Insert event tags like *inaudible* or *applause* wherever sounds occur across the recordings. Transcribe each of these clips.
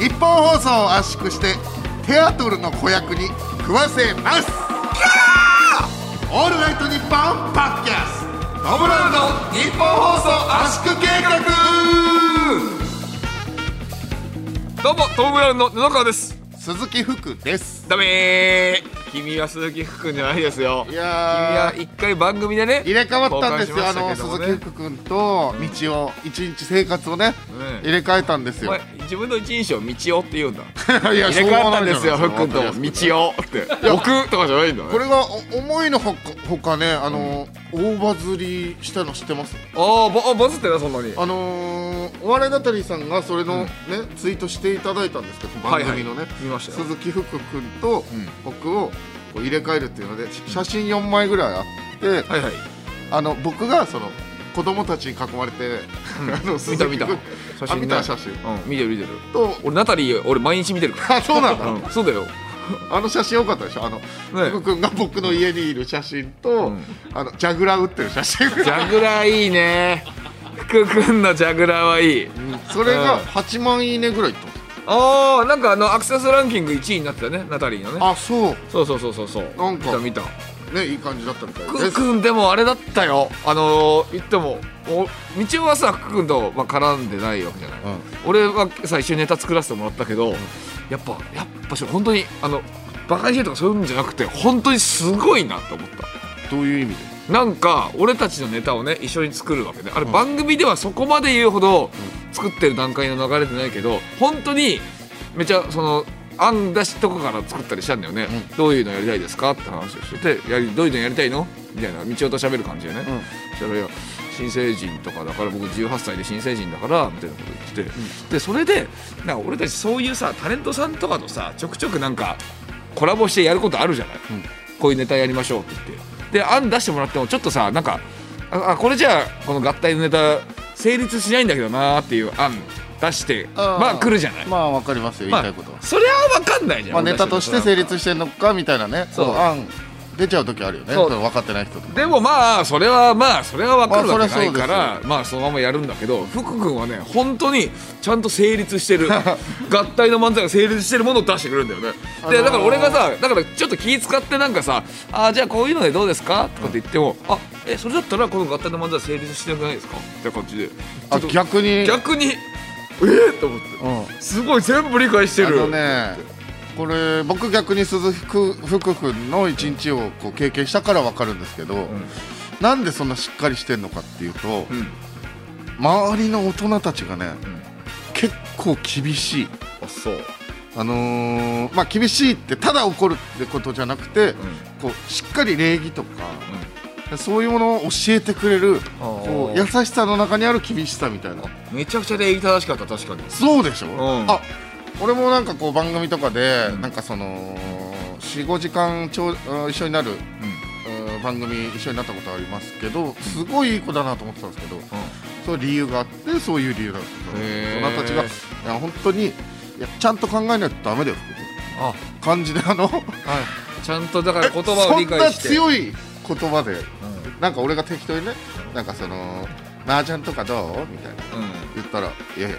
日本放送を圧縮してテアトルの子役に食わせます。オールナイトニッポンパッキャス。トムラウンド日本放送圧縮計画。どうもトム・ブラウンの布川です。鈴木福です。ダメー君は鈴木福君じゃないですよ。い君やー。は一回番組でね入れ替わったんですよ。あの鈴木福君と道を一日生活をねうん。入れ替えたんですよ。自分の一人称道夫って言うんだ。*laughs* いや入れ替わったんですよ福君と道夫って。僕とかじゃないんだね。これがお思いのほかねあの大バズりしたの知ってます？ああバズってなそんなに。あのー、お笑いだたりさんがそれのね、ツイートしていただいたんですけど番組のね、鈴木福君と僕をこう入れ替えるっていうので写真4枚ぐらいあって、あの僕がその子供たちに囲まれて、*laughs* あの見た見た。君。あ見た写真。うん見てる見てる。と俺ナタリー俺毎日見てるか *laughs* あそうなんだ、そうだよ。*laughs* あの写真良かったでしょ。あの、ね。福君が僕の家にいる写真と、うん。あのジャグラー打ってる写真。ジャグラーいいね福君のジャグラーはいい。それがうん。8万いいねぐらいいったんですああなんかあのアクセスランキング1位になってたねナタリーのね。あそう。そうそうそうそうそう。なんか見た見た。ねいい感じだったみたい福です君でもあれだったよ。あのー、言ってもお道夫はさ福君と、まあ、絡んでないわけじゃない、うん。俺はさ一緒にネタ作らせてもらったけど、やっぱやっぱし本当にあのバカにしてとかそういうんじゃなくて本当にすごいなと思った。どういう意味で？なんか俺たちのネタをね一緒に作るわけで。あれ番組ではそこまで言うほど作ってる段階の流れてないけど本当にめちゃその案出しとかから作ったりしたんだよね、うどういうのやりたいですかって話をしててやりどういうのやりたいの？みたいな道夫と喋る感じでね、そしたらいや新成人とかだから僕18歳で新成人だからみたいなこと言って。て、でそれでなんか俺たちそういうさタレントさんとかとさちょくちょくなんかコラボしてやることあるじゃない、ん。こういうネタやりましょうって言ってで案出してもらってもちょっとさなんかああこれじゃあこの合体のネタ成立しないんだけどなーっていう案出してまあ来るじゃない、まあわかりますよ言いたいことは、それは分かんないじゃん、まあ、ネタとして成立立してんのかみたいなねそう。そう案出ちゃう時あるよね。そう。分かってない人とか。でもまあそれはまあそれは分かるわけないまあそまあそのままやるんだけど福君はね本当にちゃんと成立してる。*laughs* 合体の漫才が成立してるものを出してくれるんだよね。あのーでだから俺がさだからちょっと気使ってなんかさ「あじゃあこういうのでどうですか?」とかって言っても「あえそれだったらこの合体の漫才成立してなくないですか?」って感じで。あ逆に。逆に？えー、と思って。うん。すごい全部理解してあるのねこれ僕逆に鈴木福君の一日をこう経験したから分かるんですけど、なんでそんなしっかりしてんのかっていうと、うん。周りの大人たちがね、ん。結構厳しい。あそう。あのーまあ厳しいってただ怒るってことじゃなくて、こうしっかり礼儀とか、そういうものを教えてくれるこう優しさの中にある厳しさみたいな。めちゃくちゃ礼儀正しかった確かに。そうでしょ、ん。あ俺もなんかこう番組とかで、うんなんかその45時間ちょう一緒になる、うん。番組一緒になったことありますけどすごいいい子だなと思ってたんですけど、そういう理由があってそういう理由なんですけどへー。大人たちがいや本当にいやちゃんと考えないとダメだよあ。感じであのちゃんとだから言葉を理そんな解して強い言葉でなんか俺が適当にねなんかその麻雀とかどう？みたいな。うん。言ったらいやいや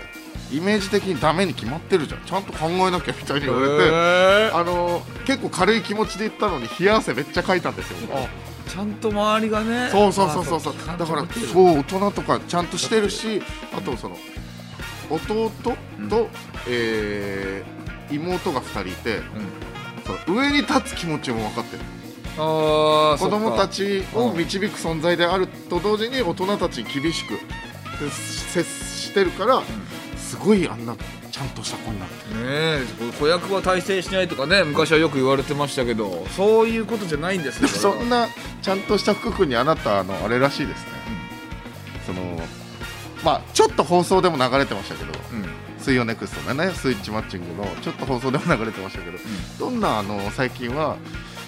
イメージ的にダメに決まってるじゃん。ちゃんと考えなきゃみたいに言われて、へー。あの結構軽い気持ちで言ったのに冷や汗めっちゃかいたんですよ。あちゃんと周りがね。そうそうそうそうそう。あだからそう大人とかちゃんとしてるしあとその弟と、えー妹が2人いてうん。上に立つ気持ちも分かってる。あー子供たちちを導く存在であると同時に大人たちに厳しく接してるからすごいあんなちゃんとした子になってる。ねえ子役は大成しないとかね昔はよく言われてましたけどそういうことじゃないんですよそんなちゃんとした福君にあなたあのあれらしいですね、そのまあちょっと放送でも流れてましたけどうん。水曜ネクストでねスイッチマッチングのちょっと放送でも流れてましたけど、どんなあの最近は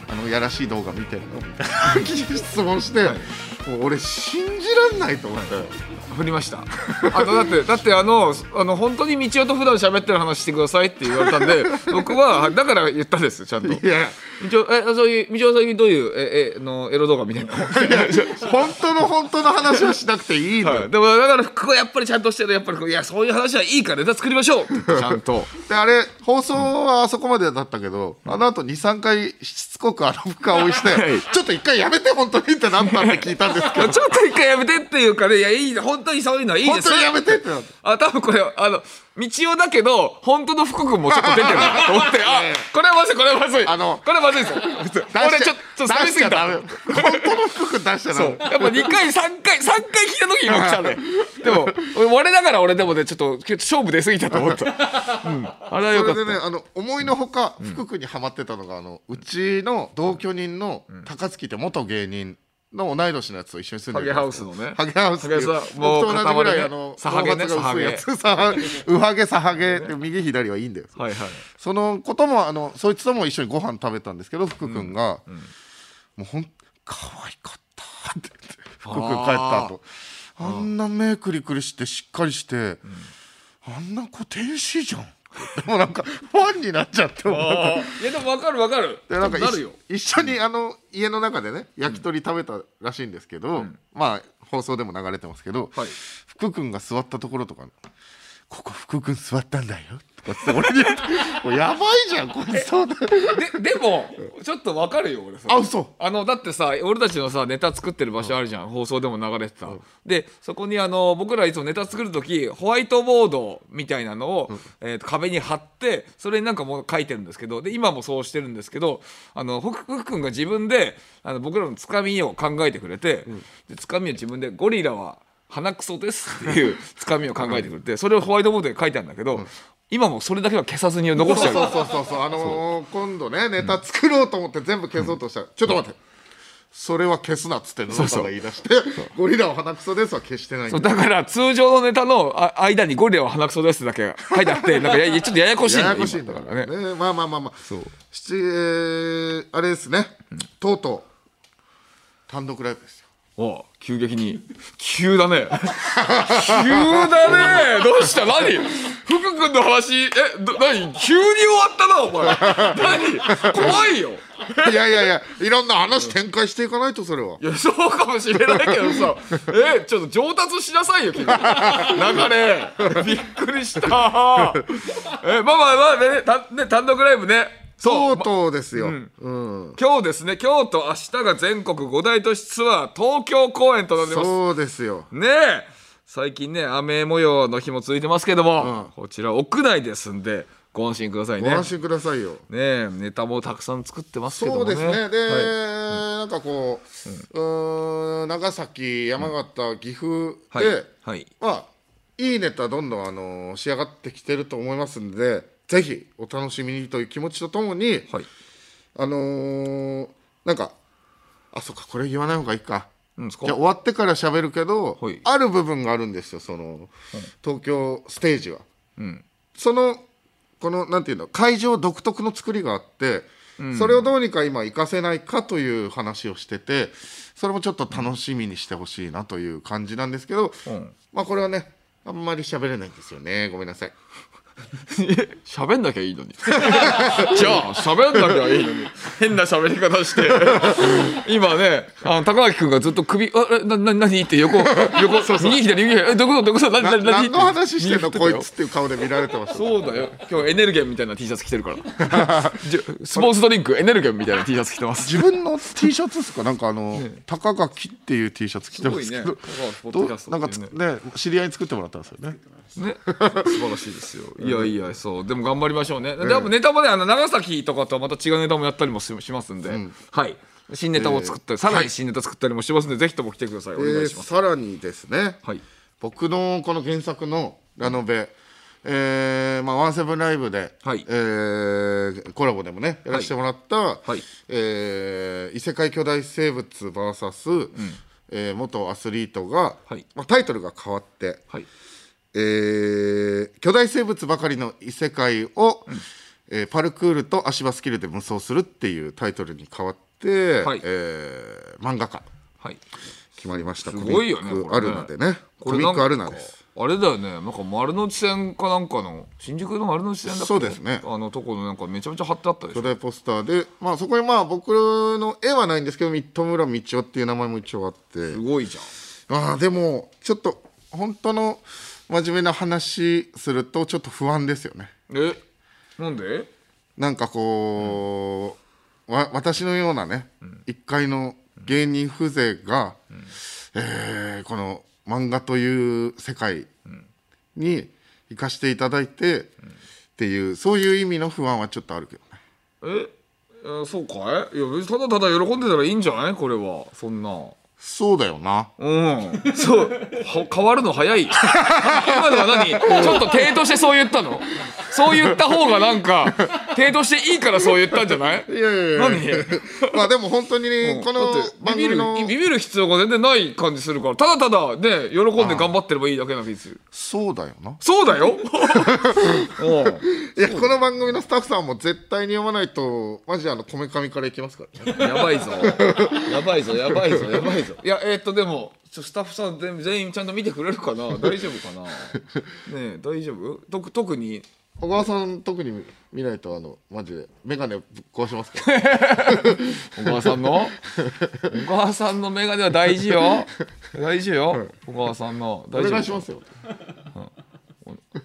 あのやらしい動画見てるの？*laughs* みたいな質問して、はいもう俺信じらんないと思って、振りましたあのだってだってあのあの本当に道夫と普段喋ってる話してくださいって言われたんで *laughs* 僕はだから言ったんですちゃんと。いや。道夫えそういう道夫最近どういうええのエロ動画みたいな。本当の本当の話はしなくていいの。よ、はい、でもだからここやっぱりちゃんとしてるやっぱりいやそういう話はいいからネタ作りましょう。ちゃんと。であれ放送はあそこまでだったけど、あの後23回しつこくあの深追いして、はい。ちょっと一回やめて本当にってなったって聞いたんですけどちょっと一回やめてっていうかね。いやいい本当にそういうのはいいです。本当にやめてってなったあ多分これあの道夫だけど本当の福君もちょっと出てるなと思って。*laughs* あこれはまずいこれはまずい。あのこれはまずいですよ。俺ちょっと出寂しすぎた本当の服出しちゃダそう。メやっぱ2回3回3回聞いた時に今来たね。でも俺我ながら俺でもねちょっと勝負出過ぎたと思った、うん、あれはよかった。それでねあの思いのほか福君にはまってたのがあのうちの同居人の高槻って元芸人の同い年のやつと一緒に住んでるハゲハウスのね。ハゲハウスっていう僕と同じぐらい、あのサハゲねサハウハゲ。サハゲって右左はいいんだよはいはいそのこともあのそいつとも一緒にご飯食べたんですけど福君が、もうほん可愛かったって言って福君帰った後あんな目くりくりしてしっかりして、あんな子天使じゃん *laughs* でもなんかファンになっちゃってもう。なんかいやでも分かる分かる。でなんかなるよ。一緒にあの家の中でね焼き鳥食べたらしいんですけど、まあ放送でも流れてますけど、はい。福君が座ったところとか「ここ福君座ったんだよ」とか俺にもうやばいじゃんこいつ。とででもちょっと分かるよ俺さあ嘘。あのだってさ俺たちのさネタ作ってる場所あるじゃん、放送でも流れてた、でそこにあの僕らいつもネタ作る時ホワイトボードみたいなのを、えーと壁に貼ってそれになんかもう書いてるんですけどで今もそうしてるんですけどあの福福君が自分であの僕らのつかみを考えてくれて、でつかみを自分で「ゴリラは鼻くそです」っていうつかみを考えてくれてそれをホワイトボードで書いてあるんだけど、今もそれだけは消さずに残してあるそうそうそうそう。あのー今度ねネタ作ろうと思って全部消そうとした。ら、ちょっと待って。それは消すなっつって野田が言い出して「ゴリラは鼻くそです」は消してないんだ。から通常のネタのあ間にゴリラは鼻くそですだけ書いてあってなんかやや *laughs* ちょっとややこしいややこしいんだからね。まあまあまあまあ。七えーあれですね、とうとう単独ライブですよお急激に。急だね。急だね。どうした？何？福君の話？えど何？急に終わったなお前。何？怖いよ。いやいやいやいろんな話展開していかないとそれは。いやそうかもしれないけどさ。えちょっと上達しなさいよ君。流れ。びっくりした。えまあまあまあねたね単独ライブねそうとうですよ、うん。今日ですね今日と明日が全国五大都市ツアー東京公演となってます。そうですよ。ねえ。最近ね雨模様の日も続いてますけども、こちら屋内ですんでご安心くださいね。ご安心くださいよ。ねえネタもたくさん作ってますけどもね。そうですね。で、はい。なんかこう,、うーん長崎山形岐阜はい。で、はい。まあいいネタどんどんあの仕上がってきてると思いますんでぜひお楽しみにという気持ちとともに、はい。あのーなんかあそっかこれ言わない方がいいか。なんですかじゃあ終わってから喋るけど、はい。ある部分があるんですよその、東京ステージは。うん。そのこのなんていうの会場独特の作りがあって、それをどうにか今活かせないかという話をしててそれもちょっと楽しみにしてほしいなという感じなんですけど、うん。まあこれはねあんまり喋れないんですよね。ごめんなさい。え喋んなきゃいいのに。じゃあ喋んなきゃいいのに。変な喋り方して。今ねあの高垣君がずっと首「あえなな何?」って横横右左右左。えどこどこどこ何な何何？何の話してんの？こいつっていう顔で見られてました。そうだよ。今日エネルゲンみたいな T シャツ着てるから。スポーツドリンクエネルゲンみたいな T シャツ着てます。*laughs* 自分の T シャツですか？なんかあの、高垣っていう T シャツ着てますけど。すね。なんかね知り合いに作ってもらったんですよねね、素晴らしいですよ。いやいや、そう、でも頑張りましょうね。でもネタもね、あの長崎とかとはまた違うネタもやったりもししますんで、はい。新ネタを作ったり、さらに新ネタ作ったりもしますんで、ぜひとも来てください。お願いします。さらにですね、はい。僕のこの原作のラノベ、えーまあ、ワンセブンライブで、はい。えーコラボでもねやらせてもらった、はい。えー異世界巨大生物 VS、えー元アスリートが、はい。まあ、タイトルが変わって、はい。えー巨大生物ばかりの異世界を、えーパルクールと足場スキルで無双するっていうタイトルに変わって、はい。えー漫画家。はい。決まりました。すごいよねコミックこれね。アルナでね。これなんかコミックアルナです。あれだよね。なんか丸の内線かなんかの新宿の丸の内線だっけ？そうですね。あのとこのなんかめちゃめちゃ貼ってあったでしょ。巨大ポスターで、まあ、そこにまあ僕の絵はないんですけど糸村道夫っていう名前も一応あって。すごいじゃん。ああでもちょっと本当の真面目な話するとちょっと不安ですよね。え？なんで？なんかこう、わ私のようなね、一階の芸人風情が、えーこの漫画という世界に生かしていただいて、っていうそういう意味の不安はちょっとあるけどね。え？えそうかい？いや別にただただ喜んでたらいいんじゃない？これは。そんなそうだよな。うん。そう。は変わるの早い。今のは何？ちょっと体としてそう言ったの？そう言った方がなんか体としていいからそう言ったんじゃない？いやいやいや。何？まあでも本当にね、このだって番ビビる組のビビる必要が全然ない感じするからただただね喜んで頑張ってればいいだけなわけですよ。そうだよな。そうだよ？*laughs* いやこの番組のスタッフさんも絶対に読まないとマジであのこめかみからいきますからね。やばいぞやばいぞ。やばいぞ。やばいぞいやえーっとでもスタッフさん全全員ちゃんと見てくれるかな？*laughs* 大丈夫かな？ねえ大丈夫？特特に？小川さん特に見ないとあのマジで眼鏡ぶっ壊しますから。*laughs* 小川さんの？小川さんの眼鏡は大事よ。大事よ。小川さんの。大お丈夫願いしますよ、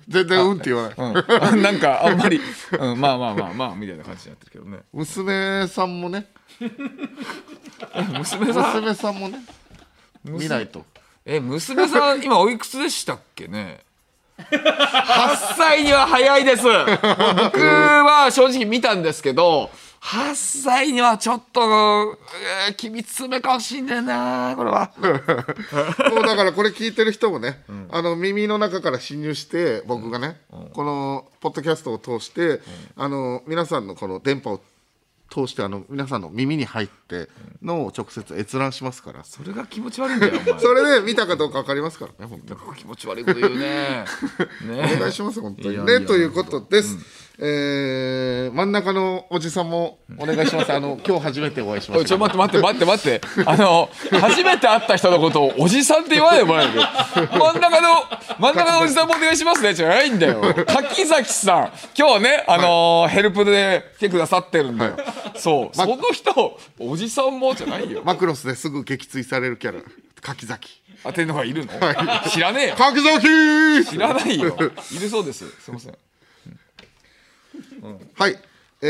全然うんって言わない、うん、*laughs* なんかあんまり、うん、まあまあまあまあみたいな感じになってるけどね。娘さんもね *laughs* 娘さん。娘さんもね見ないと。え娘さん今おいくつでしたっけね？8歳には早いです。僕は正直見たんですけど8歳にはちょっと、えー、君爪かもしんねえなこれは。*laughs* もうだからこれ聞いてる人もね、あの耳の中から侵入して僕がね、このポッドキャストを通して、あの皆さんのこの電波を通してあの皆さんの耳に入ってのを直接閲覧しますから。それが気持ち悪いんだよお前。*laughs* それで見たかどうか分かりますからね本当に気持ち悪いこと言うね。*laughs* ね。お願いします本当にね。ということです、えー真ん中のおじさんもお願いします。あの今日初めてお会いしまおいちょした待って待って待って待って。あの初めて会った人のことをおじさんって言わないでもらえる。真ん中の真ん中のおじさんもお願いしますね。じゃないんだよ。柿崎さん。今日ねあのーヘルプで来てくださってるんだよ、そう。その人おじさんもじゃないよ。マクロスですぐ撃墜されるキャラ。柿崎。当てるのがいるの、知らねえよ。柿崎。知らないよ。いるそうです。すいませんはい。え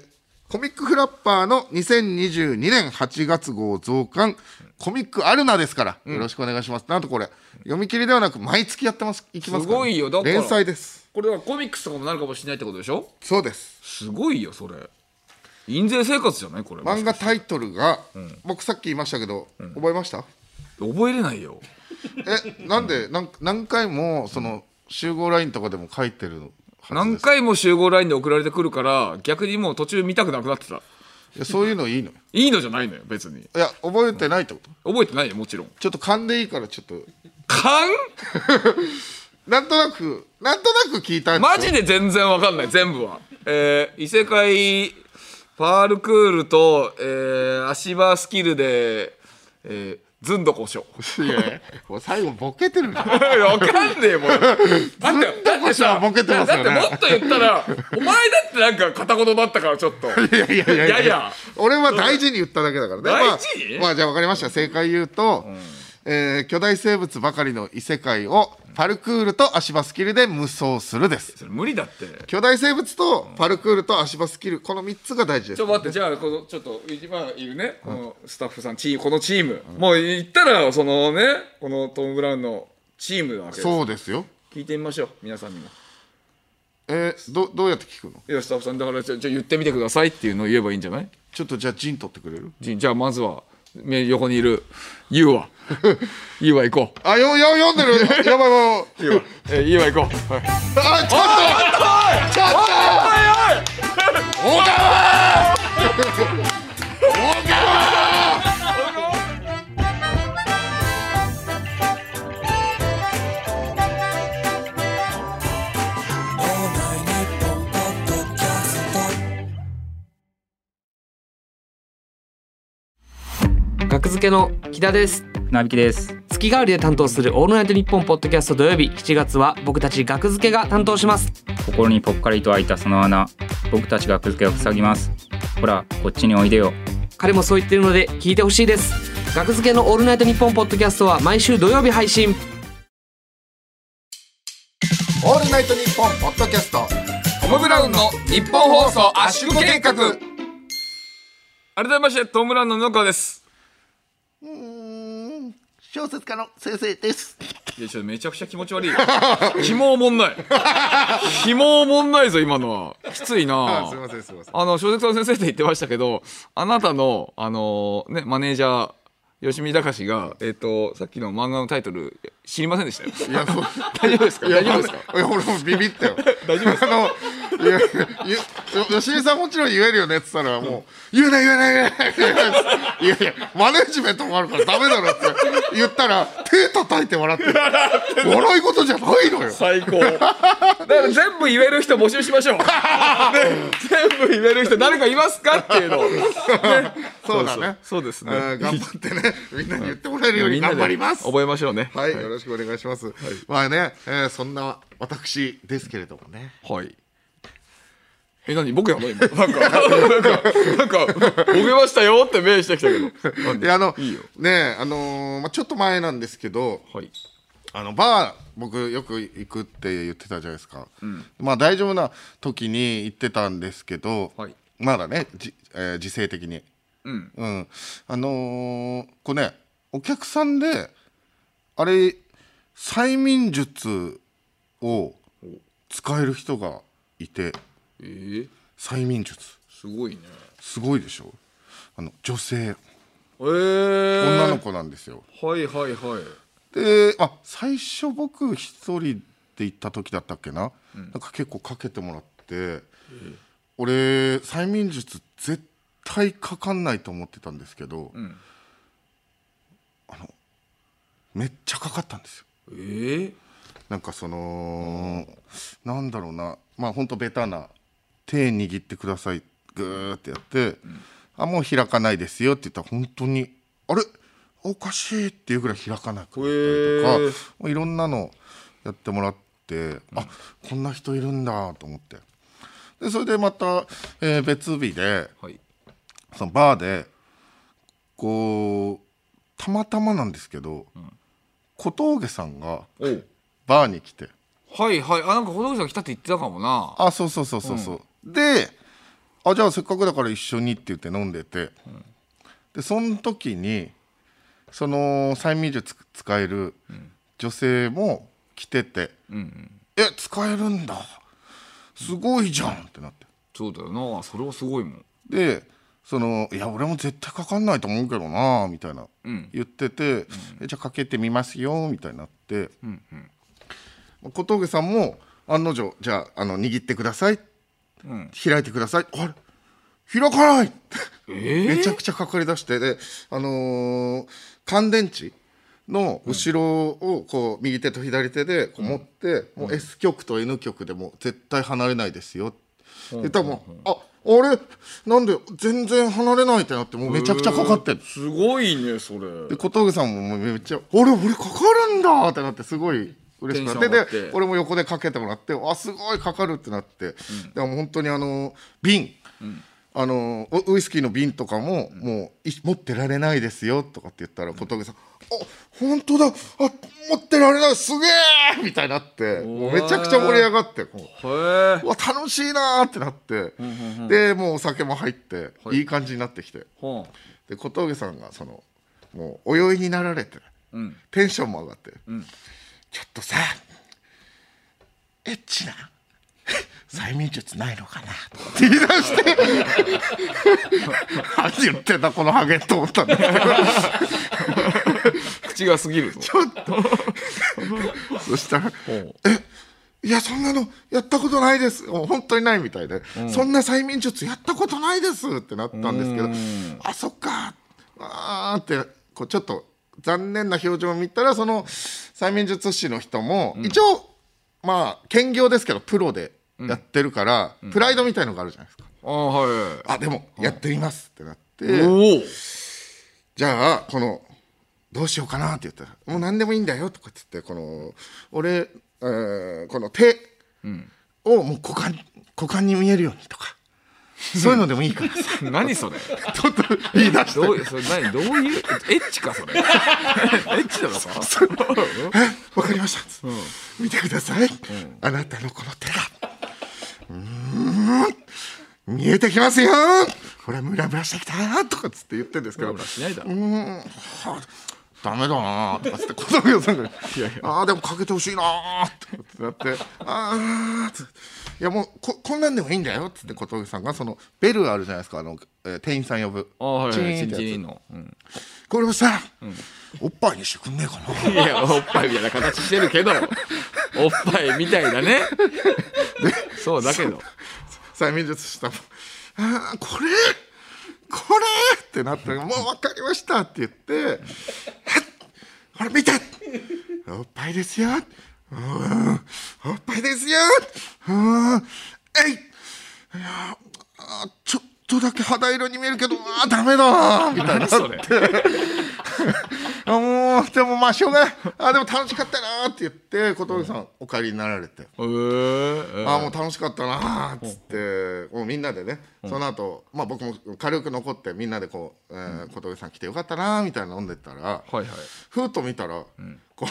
ーコミックフラッパーの2022年8月号増刊。コミックアルナですから、よろしくお願いします。なんとこれ読み切りではなく毎月やってます。いきますから。すごいよ。だ連載です。これはコミックスとかもなるかもしれないってことでしょ？そうです。すごいよそれ。印税生活じゃない？これ漫画タイトルが、僕さっき言いましたけど、覚えました？覚えれないよ。えなんで何何回もその集合ラインとかでも書いてる何回も集合ラインで送られてくるから逆にもう途中見たくなくなってた。いやそういうのいいのよ。いいのじゃないのよ別に。いや覚えてないってこと？覚えてないよもちろん。ちょっと勘でいいからちょっと。勘？*laughs* なんとなくなんとなく聞いたんマジで全然わかんない全部は。えー異世界パールクールと、えー足場スキルで、えー、ずんどこしょ。いやいやもう最後ボケてるじゃんわかんねえもん。だってだってさボケてますよね。だってもっと言ったらお前だってなんか片言だったからちょっと。いやいやいやいや。俺は大事に言っただけだからね。大事にまあ、まあじゃあ分かりました。正解言うと、えー巨大生物ばかりの異世界をパルクールと足場スキルで無双するです。それ無理だって。巨大生物とパルクールと足場スキル。この3つが大事です。ちょっと待ってじゃあこのちょっと今いるねこのスタッフさんチームこのチーム、もう言ったらそのねこのトム・ブラウンのチームなわけです。そうですよ。聞いてみましょう皆さんにも。えー、どどうやって聞くの？いやスタッフさんだからじゃあじゃあ言ってみてくださいっていうのを言えばいいんじゃない？ちょっとじゃあ陣取ってくれる？じじゃあまずはめ横にいる YOU は *laughs* YOU は行こう。あよよ読んでる。やばいやばい。YOU はえ YOU は行こう、はい、あちょっと。ちょっと。小川小川学付けの木田です船引きです。月替わりで担当するオールナイトニッポンポッドキャスト土曜日7月は僕たち学付けが担当します。心にぽっかりと開いたその穴僕たちがく付けを塞ぎます。ほらこっちにおいでよ。彼もそう言ってるので聞いてほしいです。学付けのオールナイトニッポンポッドキャストは毎週土曜日配信。オールナイトニッポンポッドキャストトム・ブラウンの日本放送圧縮計画。改めましてトム・ブラウンの布川です小説家の先生です。いやちょっとめちゃくちゃ気持ち悪い。よ紐おもんない。*laughs* 紐おもんないぞ今のは。きついな。すいませんすいません。あの小説家の先生って言ってましたけどあなたのあのねマネージャー吉見隆がえっ、とさっきの漫画のタイトル知りませんでしたよ。いや *laughs* 大丈夫ですか？大丈夫ですか？いや俺もビビったよ。*laughs* 大丈夫ですか？あの吉井さんもちろん言えるよねって言ったらもう言えない言えない言えない言えないやいやマネージメントもあるからダメだろって言ったら手叩いて笑ってる笑い事じゃないのよ最高だから全部言える人募集しましょう、全部言える人誰かいますかっていうのを、ね、そうだねそうですね頑張ってねみんなに言ってもらえるように頑張ります覚えましょうねはい、よろしくお願いします。まあね、えーそんな私ですけれどもね。はい。え、何？僕やの今？*laughs* *laughs* なんか、なんか、なんか、ボケましたよって目してきたけど。いや、あの、いいよ。ね、あのーまあ、ちょっと前なんですけど、はい。あのバー、僕よく行くって言ってたじゃないですか。まあ、大丈夫な時に行ってたんですけど、はいまだね、じえー時勢的に。うん。うん、あのーこうねお客さんであれ催眠術を使える人がいてえー、催眠術。すごいね。すごいでしょ。あの女性。えー、女の。子なんですよ、はいはいはい。であ最初僕一人で行った時だったっけな、なんか結構かけてもらって、俺催眠術絶対かかんないと思ってたんですけど、ん。あのめっちゃかかったんですよ。えー、なんかその、なんだろうな。まあほんとベタな手握ってください。グーってやって、あもう開かないですよって言ったら本当にあれ？おかしいっていうぐらい開かなくなったりとか、へー。いろんなのやってもらって、あこんな人いるんだと思って。でそれでまた、えー別日ではい。そのバーでこうたまたまなんですけど、小峠さんがバーに来て。はいはい。あ、なんか小峠さん来たって言ってたかもな。あそうそうそうそうそう、であじゃあせっかくだから一緒にって言って飲んでて、でその時にその催眠術使える女性も来ててうんうん。「え使えるんだすごいじゃん」ってなってそうだよな。それはすごいもん。でその「いや俺も絶対かかんないと思うけどな」みたいなうん。言ってて「えじゃあかけてみますよ」みたいになって、うんうん。小峠さんも案の定「じゃああの握ってください」うん。開いてください。あれ？開かない。えー、めちゃくちゃかかりだして。であのー乾電池の後ろをこう右手と左手でこう持って、もう S 極と N 極でも絶対離れないですよ。って言ったらもう、ああれ？なんで全然離れないってなってもうめちゃくちゃかかってるすごいね、それ。で小峠さんもめっちゃ「俺俺かかるんだ!」ってなってすごい嬉しくなって。で俺も横でかけてもらって「あすごいかかる!」ってなって、でも本当にあの瓶、あのウウイスキーの瓶とかも、もうい持ってられないですよとかって言ったら小峠さん「あ本当だ。あ持ってられない。すげえ!」みたいになってもうめちゃくちゃ盛り上がってこう。わ楽しいなーってなって、でもうお酒も入って、い、い感じになってきて。はあ。で小峠さんがそのもうお酔いになられてうん。テンションも上がって、んちょっとさエッチな *laughs* 催眠術ないのかな？って言い出して。*laughs* 何言ってんだこのハゲと思ったんだけど。*laughs* 口が過ぎるぞ。そしたらほう「えいやそんなのやったことないです。もう本当にないみたいで、そんな催眠術やったことないですってなったんですけど。うん。あそっか。あーってこうちょっと残念な表情を見たらその催眠術師の人も、一応まあ兼業ですけどプロでやってるから、プライドみたいのがあるじゃないですか、ああはいあでもやってみますってなって、じゃあこのどうしようかなって言ったら「もう何でもいいんだよ」とかって言ってこの俺、えーこの手をもう股間股間に見えるようにとかそういうのでもいいから。さ *laughs* 何それ？ちょっと言い出して。どうそれ何？どういう？エッチかそれ。*laughs* エッチなのか「わかりました」見てください、あなたのこの手が。うーん。見えてきますよ。ほらムラムラしてきたとかっつって言ってるんですけど。ムラムラしないだろ。うーん。はあダメだなとかって小峠さんが「ああでもかけてほしいな」ってなって「ああ」つって。いやもうここんなんでもいいんだよ」っつって小峠さんがそのベルあるじゃないですかあの、えー店員さん呼ぶ。あはいはいチーンの、うん。これをさ、おっぱいにしてくんねえかな。いやおっぱいみたいな形してるけど。おっぱいみたいだね。そうだけど。催眠術した。ああこれこれってなったらもう分かりましたって言って *laughs* ほら見て。おっぱいですよ。おっぱいですよ。うん。えい。いやあちょとだけ肌色に見えるけどあーダメだみたいな何それあもうでもまあしょうがない。あでも楽しかったなって言って小峠さんお帰りになられて。えー、あーもう楽しかったなーっつって。もうみんなでねその後、まあ僕も軽く残ってみんなでこう、えー小峠さん来てよかったなーみたいなの飲んでったらはいはい。ふうと見たら、こう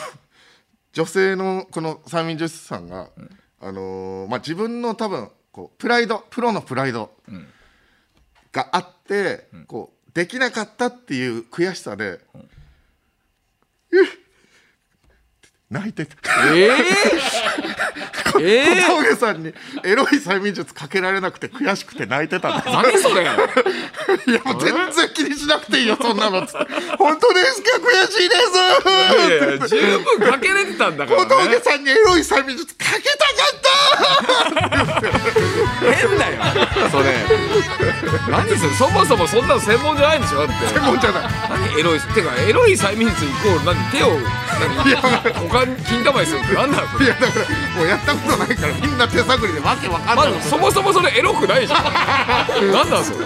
女性のこの催眠術師さんが、あのーまあ、自分の多分こうプライドプロのプライドがあって、こうできなかったっていう悔しさで、泣いてた。えー、*laughs* えー、小峠さんにエロい催眠術かけられなくて悔しくて泣いてたんです。何それ？いやもう全然気にしなくていいよそんなの。っつって本当ですか悔しいです。いやいや十分かけれてたんだから小峠ねさんにエロい催眠術かけたかった。変だよ。それ何それそもそもそんなの専門じゃないんでしょだって。専門じゃない。何エロいてかエロい催眠術イコール何手を何股間金玉にするって何なのいやだからもうやったことないからみんな手探りでわけわかんない。まずそもそもそれエロくないじゃん。何なんそれ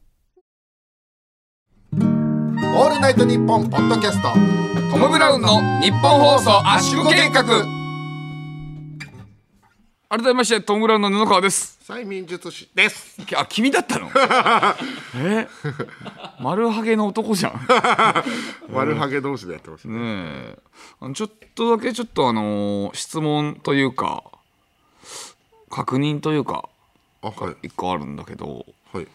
オールナイトニッポンポッドキャストトム・ブラウンの日本放送圧縮計画。改めましてトム・ブラウンの布川です。催眠術師です。あ君だったの？*laughs* え？丸ハゲの男じゃん。*laughs* 丸ハゲ同士でやってましたね。ねえ。あのちょっとだけちょっとあのー質問というか確認というかあはい。一個あるんだけど。はい。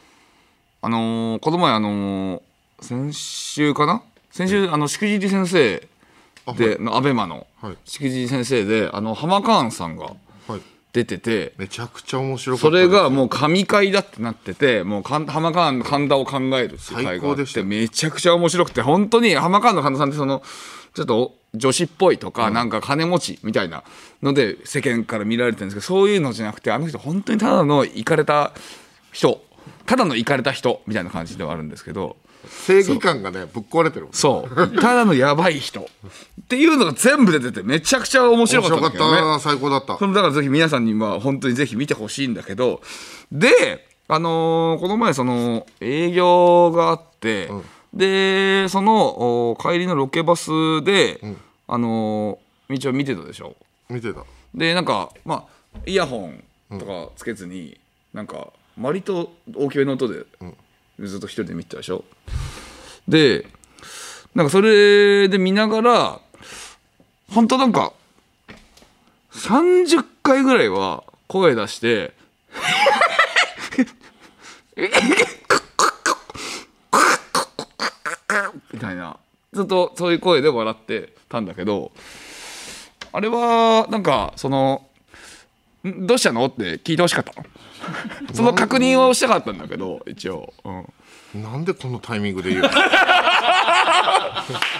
あのーこの前あのー先週かな？先週あのしくじり先生で、のアベマのはい。しくじり先生であの浜カーンさんがはい。出ててめちゃくちゃ面白かったそれがもう神回だってなっててもうかん浜カーンの神田を考えるっていう回最があっ高でしてためちゃくちゃ面白くて本当に浜カーンの神田さんってそのちょっと女子っぽいとか、なんか金持ちみたいなので世間から見られてるんですけどそういうのじゃなくてあの人本当にただのイかれた人ただのイかれた人みたいな感じではあるんですけど正義感がねぶっ壊れてるそう。ただのやばい人。っていうのが全部出ててめちゃくちゃ面白かったんだけどね。な最高だった。そのだからぜひ皆さんには本当にぜひ見てほしいんだけど。であのーこの前その営業があって、でそのお帰りのロケバスで、あのー道を見てたでしょ？見てた。でなんかまあイヤホンとかつけずに、なんか割と大きめの音で、ずっと一人で見てたでしょ？でなんかそれで見ながら本当なんか30回ぐらいは声出してみたいなずっとそういう声で笑ってたんだけどあれはなんかそのどうしたの？って聞いてほしかったの。*laughs* その確認をしたかったんだけど一応、うん、なんでこのタイミングで言う？の *laughs*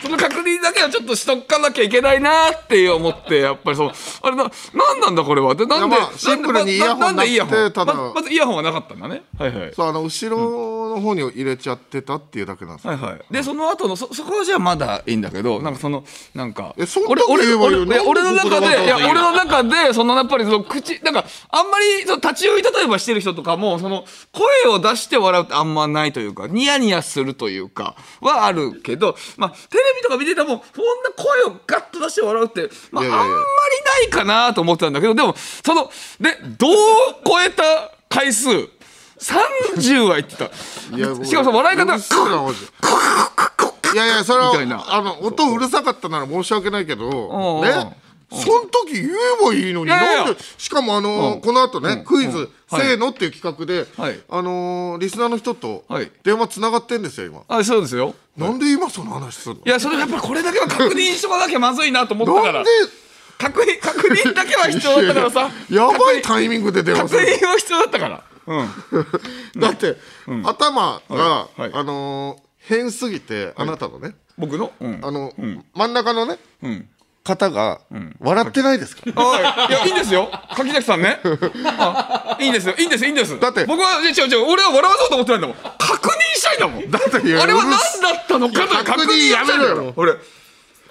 その確認だけはちょっとしとかなきゃいけないなって思ってやっぱりそのあれななんなんだこれは？でなんでまあシンプルにイヤホンなくてただままずイヤホンはなかったんだね。はいはい。そうあの後ろの方に入れちゃってたっていうだけなんですよ、はいはい、でその後のそそこはじゃあまだいいんだけどなんかそのなんかえそんな俺俺俺なんで俺の中ででいや俺の中でそのやっぱりその口なんかあんまりその立ち寄り例えばしてる人とかもその声を出して笑うってあんまないというかニヤニヤするというかはあるけどまあテレビとか見ててもそんな声をガッと出して笑うって、まあ、いやいやいや。あんまりないかなと思ってたんだけどでもそのでどう超えた回数30は言ってた。いやしかもその笑い方いやいやそれはあの音うるさかったなら申し訳ないけどうん。ね。その時言えばいいのにしかもあのうん。この後ねクイズはい。せーのっていう企画ではい。あのーリスナーの人とはい。電話つながってんですよ今。あそうですよ。なんで今その話するの？いやそれやっぱりこれだけは確認しとかなきゃまずいなと思ったから。なんで？確認確認だけは必要だったからさ。やばいタイミングで電話確する認は必要だったから。うんだって頭があのー変すぎてあなたのね。僕の？うん。あの真ん中のねうん。方が笑ってないですか？はいいやいいんですよ。柿崎さんね。あいいんですよ。いいんですいいんです。だって僕は違う違う。俺は笑わそうと思ってないんだもん。確認したいんだもん。だってあれは何だったのかと確認やめろよ。俺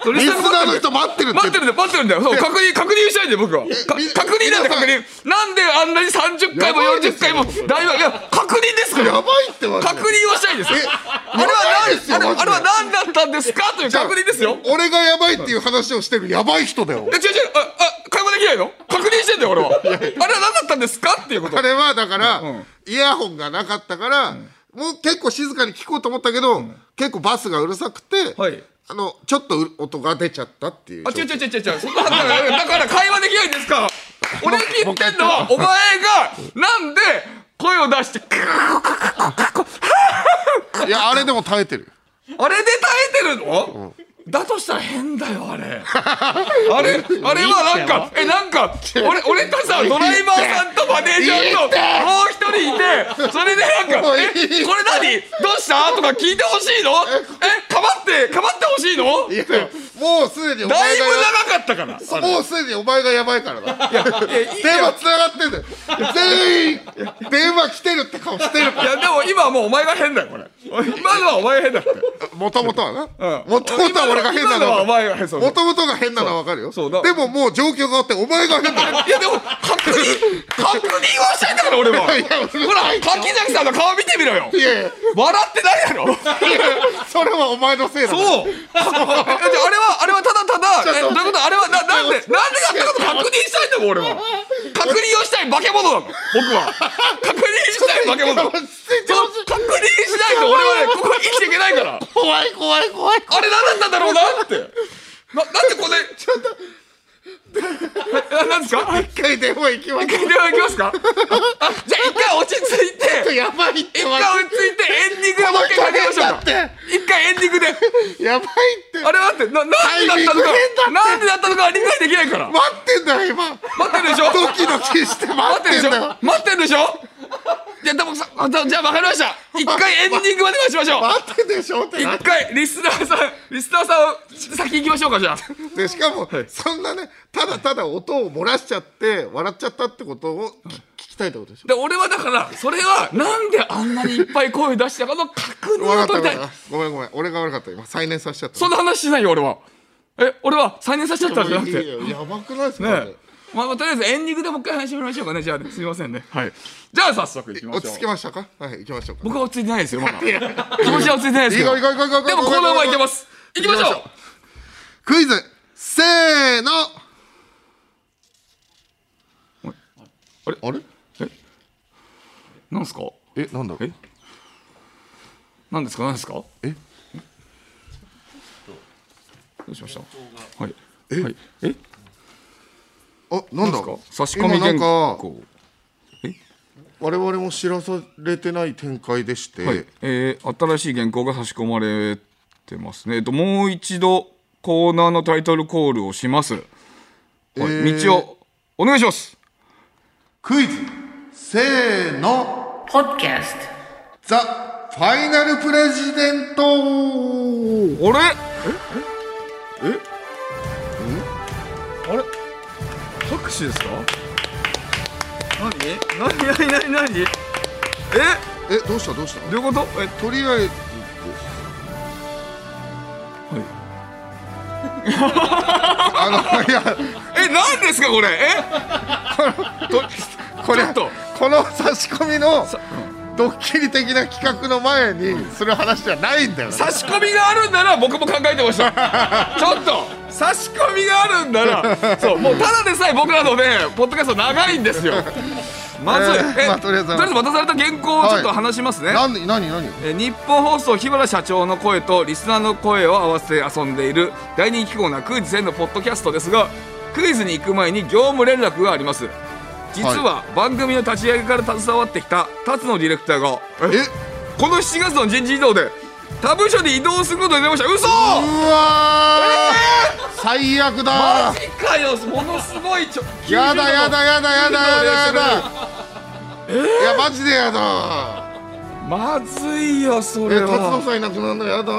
リリスナーの人待ってるって。待ってるんだよ待ってるんだよ。そう確認確認したいんだよ僕は。確認なんだ皆さん確認。なんであんなに30回もやばいです40回も大話いや確認ですから。やばいって確認はしたいですえあれは何あれあれは何だったんですかという確認ですよ。俺がやばいっていう話をしてるやばい人だよ。え違う違うああ会話できないの？確認してんだよ俺は。あれは何だったんですかっていうこと。あれはだから、ん。イヤホンがなかったから、もう結構静かに聞こうと思ったけど、結構バスがうるさくて、はいあのちょっとう音が出ちゃったっていうあ違う違う違う違う。そんなだから会話できないんですか？俺が言ってんのはお前がなんで声を出していやあれでも耐えてるあれで耐えてるの、だとしたら変だよあれ。*laughs* あれあれはなんかえなんか俺俺とさドライバーさんとマネージャーともう一人いてそれでなんか「えこれ何？どうした?」とか聞いてほしいの？えかばってかばってほしいの？いやもうすでにおだいぶ前が長かったから。もうすでにお前がやばいからだ。いやいい電話つながってんだよ。全員電話来てるって顔してるかいやでも今はもうお前が変だよこれ。今のはお前が変だって。らもともとはな。うん。もともとは俺が変な今のはおの前が変そうもともとが変なのはわかるよ。そうだでももう状況があってお前が変だよいやでも確認確認はしたいんだから俺は。ほら柿崎さんの顔見てみろよ。いやいや。笑ってないだろ。それはお前のせいだそう。ああれはあれはただただえどういうことあれはななんでなんでやったこと確認したいんだもん俺は。確認をしたい化け物なの僕は。確認したい化け物。確認しないと俺はねここ生きていけないから。怖い怖い怖いあれ何だったんだろうなって？ななんでこれちょっと。ななんですか？はい一回電話行きま一回電話行きますか？あじゃあ一回落ち着いて。すやばいって一回落ち着いてエンディングでもう一回かけましょうか。一回エンディングで。やばいってあれ待ってななんでだったのか？ってなんでだったのか理解できないから待ってんだよ今待ってるでしょ？ドキドキして待待ってるでしょってんだよ待ってるでしょ？いやでもさあじゃあじゃあ分かりました。一回エンディングまで待ちましょう。待ってんでしょってな。一回リスナーさんリスナーさんを先行きましょうかじゃあ。でしかも、そんなねただただ音を漏らしちゃって笑っちゃったってことを聞聞きたいってことでしょ？で俺はだからそれはなんであんなにいっぱい声出したかの確認を取りたい。ごめんごめん俺が悪かった。今再燃させちゃった。そんな話しないよ俺は。え俺は再燃させちゃったんじゃなくて。いやいややばくないですか、ねえ。まあ、まあとりあえずエンディングでもう一回話しましょうかね。じゃあねすみませんね。はいじゃあ早速いきましょう。落ち着きましたか？はい行きましょうか。僕は落ち着いてないですよまだ。気持ちは落ち着いてないですよでもコーナーはいけます。いきましょう。クイズ。せーの。あれ？あれ？なんですか？えなんだ？え？なんですか？なんですか？え？どうしました？はい。え、はい、え？あなんだ？差し込み原今なんか稿我々も知らされてない展開でして、はい、えー新しい原稿が差し込まれてますね。えっともう一度コーナーのタイトルコールをします。はい、えー道をお願いします。クイズ。せーの。Podcast ザ・ファイナルプレジデント。あれ？え？え？え？あれ？拍手ですか？何？何？何？何？何？ええどうしたどうしたどういうことえとりあえずはいあのいやえ何？ですかこれえとこれとこの差し込みのドッキリ的な企画の前にする話じゃないんだよね差し込みがあるんなら僕も考えてましたちょっと差し込みがあるんな。ら *laughs* そうもうただでさえ僕らのねポッドキャスト長いんですよ。*laughs* まず、えーまあとりあえず渡された原稿をちょっと話しますね、何何何？えー日本放送日原社長の声とリスナーの声を合わせて遊んでいる大人気コーナークイズ1000のポッドキャストですがクイズに行く前に業務連絡があります。実は番組の立ち上げから携わってきた辰野ディレクターがえ？この7月の人事異動で他部署に移動することになりました。嘘！うわー。最悪だ。マジかよ。ものすごいちょやだやだやだやだやだ。やだいやマジでやだ。まずいよそれえ達野はさんいなくなるのやだ。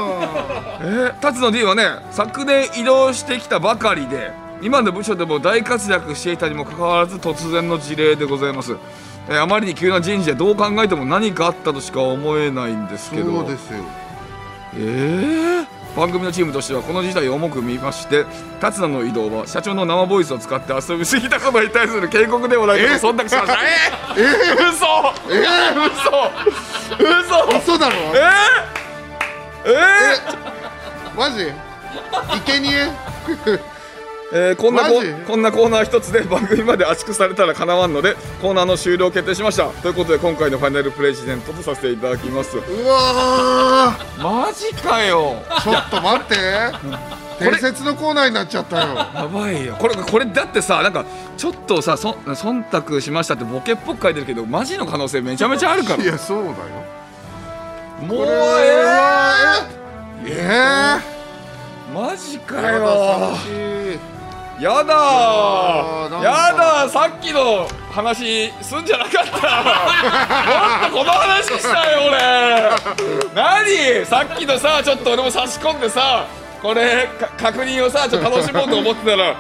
え辰野 D はね昨年移動してきたばかりで今の部署でも大活躍していたにもかかわらず突然の事例でございます、えーあまりに急な人事でどう考えても何かあったとしか思えないんですけど。そうですよえー番組のチームとしてはこの事態を重く見まして辰野の移動は社長の生ボイスを使って遊びすぎたことに対する警告ではないかと忖度しました。えー、えー、嘘！え嘘！嘘ー、嘘だろ？えー、えー、マジ？生贄？えーこんなこんなコーナー一つで番組まで圧縮されたらかなわんのでコーナーの終了を決定しました。ということで今回のファイナルプレジデントとさせていただきます。うわマジかよ。ーちょっと待って。伝説のコーナーになっちゃったよ。やばいよ。これこれだってさなんかちょっとさそ忖度しましたってボケっぽく書いてるけどマジの可能性めちゃめちゃあるから。いやそうだよ。もうこれえはええー、マジかよ。寂しいやだやださっきの話すんじゃなかった。もっとこの話したよ俺。何？さっきのさちょっと俺も差し込んでさこれか確認をさちょっと楽しもうと思ってたら